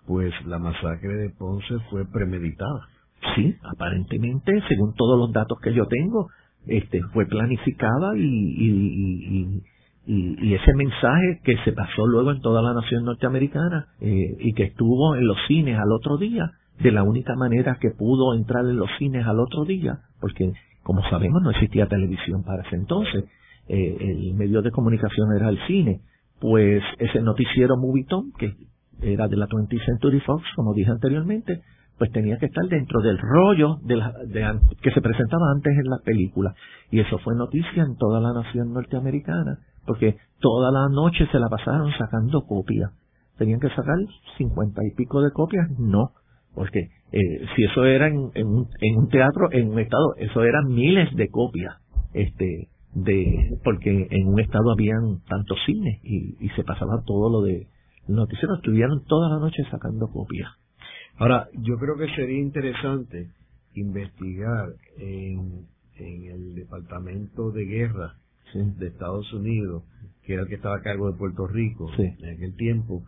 pues la masacre de Ponce fue premeditada. Sí, aparentemente, según todos los datos que yo tengo, este fue planificada y, y, y, y, ese mensaje que se pasó luego en toda la nación norteamericana eh, y que estuvo en los cines al otro día, de la única manera que pudo entrar en los cines al otro día, porque como sabemos no existía televisión para ese entonces, eh, el medio de comunicación era el cine, pues ese noticiero Movietone, que era de la 20th Century Fox, como dije anteriormente, pues tenía que estar dentro del rollo de la, de, que se presentaba antes en la película. Y eso fue noticia en toda la nación norteamericana, porque toda la noche se la pasaron sacando copias. ¿Tenían que sacar cincuenta y pico de copias? No, porque eh, si eso era en, en, un, en, un, teatro, en un estado, eso eran miles de copias, este, de, porque en un estado habían tantos cines y, y se pasaba todo lo de noticieros, estuvieron toda la noche sacando copias. Ahora, yo creo que sería interesante investigar en, en el Departamento de Guerra de Estados Unidos, que era el que estaba a cargo de Puerto Rico en aquel tiempo,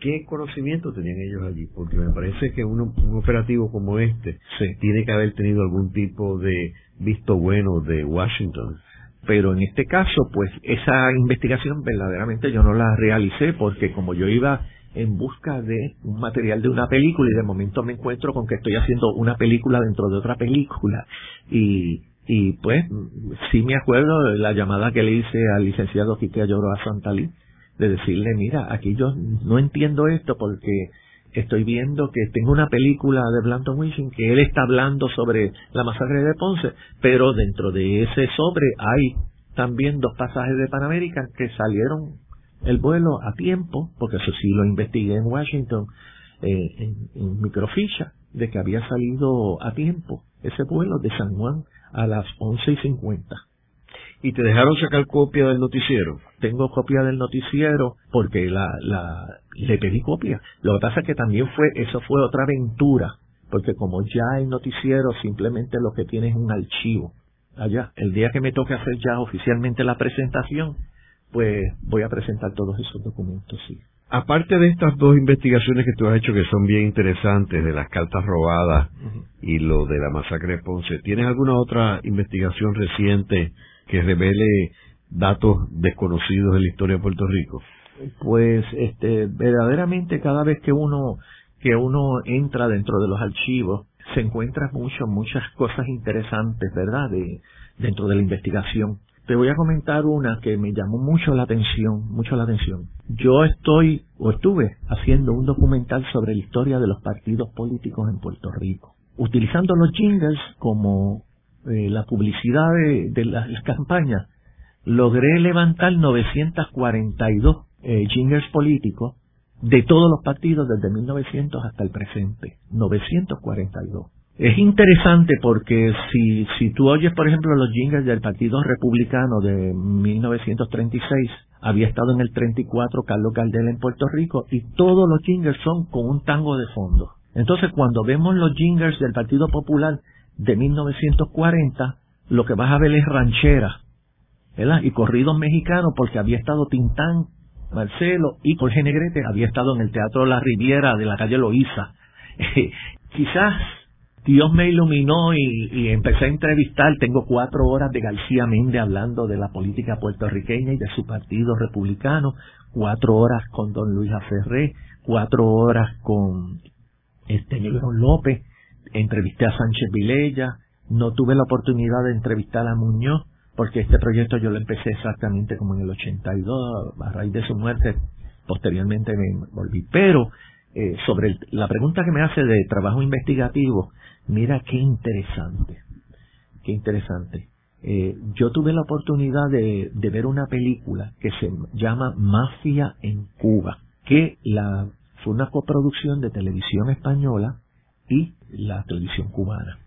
¿Qué conocimiento tenían ellos allí? Porque me parece que un operativo como este tiene que haber tenido algún tipo de visto bueno de Washington. Pero en este caso, pues esa investigación verdaderamente yo no la realicé porque como yo iba en busca de un material de una película y de momento me encuentro con que estoy haciendo una película dentro de otra película y y pues sí me acuerdo de la llamada que le hice al licenciado Quique Ayoro a Santalí de decirle, mira, aquí yo no entiendo esto porque estoy viendo que tengo una película de Blanton Wishing que él está hablando sobre la masacre de Ponce, pero dentro de ese sobre hay también dos pasajes de Panamérica que salieron el vuelo a tiempo, porque eso sí lo investigué en Washington, eh, en, en microficha, de que había salido a tiempo ese vuelo de San Juan a las once y cincuenta. ¿Y te dejaron sacar copia del noticiero? Tengo copia del noticiero porque la, la, le pedí copia. Lo que pasa es que también fue, eso fue otra aventura, porque como ya el noticiero simplemente lo que tiene es un archivo. Allá, el día que me toque hacer ya oficialmente la presentación, pues voy a presentar todos esos documentos, sí. Aparte de estas dos investigaciones que tú has hecho que son bien interesantes, de las cartas robadas y lo de la masacre de Ponce, ¿tienes alguna otra investigación reciente que revele datos desconocidos de la historia de Puerto Rico? Pues este verdaderamente cada vez que uno que uno entra dentro de los archivos se encuentra mucho muchas cosas interesantes, ¿verdad? De, dentro de la investigación. Te voy a comentar una que me llamó mucho la atención, mucho la atención. Yo estoy o estuve haciendo un documental sobre la historia de los partidos políticos en Puerto Rico, utilizando los jingles como eh, la publicidad de, las, campañas, logré levantar 942 eh, jingles políticos de todos los partidos desde 1900 hasta el presente. 942. Es interesante porque si, si tú oyes, por ejemplo, los jingles del Partido Republicano de 1936, había estado en el 34 Carlos Gardel en Puerto Rico y todos los jingles son con un tango de fondo. Entonces, cuando vemos los jingles del Partido Popular de 1940, lo que vas a ver es ranchera. Y corridos mexicanos, porque había estado Tintán, Marcelo y Jorge Negrete, había estado en el Teatro La Riviera de la calle Loíza. quizás Dios me iluminó y, empecé a entrevistar, tengo cuatro horas de García Méndez hablando de la política puertorriqueña y de su partido republicano, cuatro horas con don Luis Aferré, cuatro horas con este Negro López, entrevisté a Sánchez Vilella, no tuve la oportunidad de entrevistar a Muñoz, porque este proyecto yo lo empecé exactamente como en el 82, a raíz de su muerte, posteriormente me volví. Pero eh, sobre la pregunta que me hace de trabajo investigativo, mira qué interesante, qué interesante. Eh, yo tuve la oportunidad de, de, ver una película que se llama Mafia en Cuba, que la, fue una coproducción de televisión española y la televisión cubana.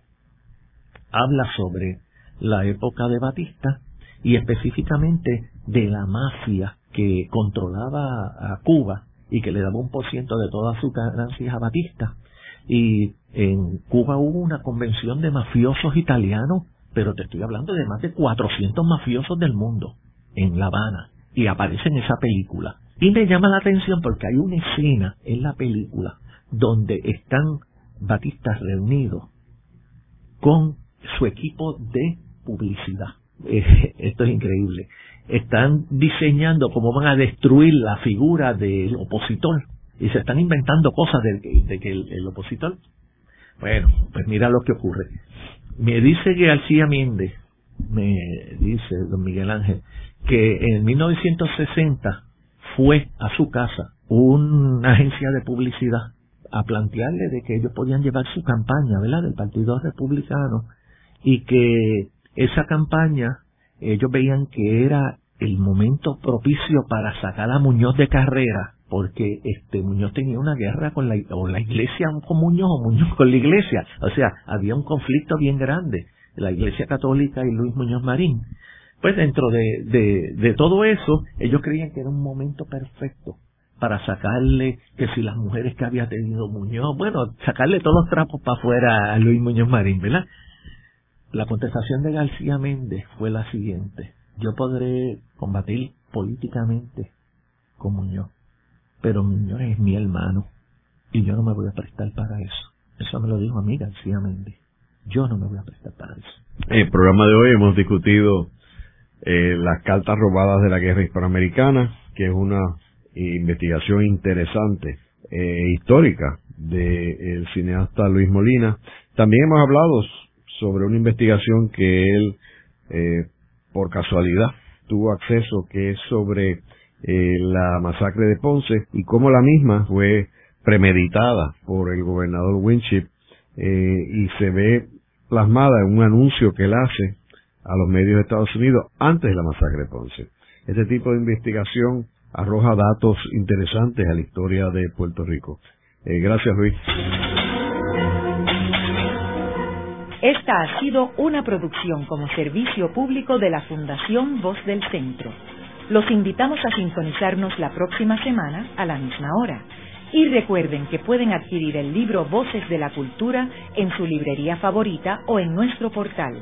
Habla sobre la época de Batista y específicamente de la mafia que controlaba a Cuba y que le daba un por ciento de todas sus ganancias a Batista. Y en Cuba hubo una convención de mafiosos italianos, pero te estoy hablando de más de 400 mafiosos del mundo en La Habana y aparece en esa película. Y me llama la atención porque hay una escena en la película donde están Batistas reunidos con su equipo de publicidad. Eh, esto es increíble. Están diseñando cómo van a destruir la figura del opositor y se están inventando cosas de, que el, opositor. Bueno, pues mira lo que ocurre. Me dice que García Méndez, me dice don Miguel Ángel, que en 1960 fue a su casa una agencia de publicidad a plantearle de que ellos podían llevar su campaña, ¿verdad?, del Partido Republicano y que esa campaña ellos veían que era el momento propicio para sacar a Muñoz de carrera porque este Muñoz tenía una guerra con la, o la iglesia con Muñoz o Muñoz con la iglesia, o sea, había un conflicto bien grande, la iglesia católica y Luis Muñoz Marín. Pues dentro de, de, de todo eso, ellos creían que era un momento perfecto para sacarle que si las mujeres que había tenido Muñoz, bueno, sacarle todos los trapos para afuera a Luis Muñoz Marín, ¿verdad? La contestación de García Méndez fue la siguiente. Yo podré combatir políticamente con Muñoz, pero Muñoz es mi hermano y yo no me voy a prestar para eso. Eso me lo dijo a mí García Méndez. Yo no me voy a prestar para eso. En el programa de hoy hemos discutido eh, las cartas robadas de la guerra hispanoamericana, que es una investigación interesante, eh, histórica, del cineasta Luis Molina. También hemos hablado sobre una investigación que él, eh, por casualidad, tuvo acceso, que es sobre eh, la masacre de Ponce y cómo la misma fue premeditada por el gobernador Winship eh, y se ve plasmada en un anuncio que él hace a los medios de Estados Unidos antes de la masacre de Ponce. Este tipo de investigación arroja datos interesantes a la historia de Puerto Rico. gracias, Luis. Esta ha sido una producción como servicio público de la Fundación Voz del Centro. Los invitamos a sintonizarnos la próxima semana a la misma hora. Y recuerden que pueden adquirir el libro Voces de la Cultura en su librería favorita o en nuestro portal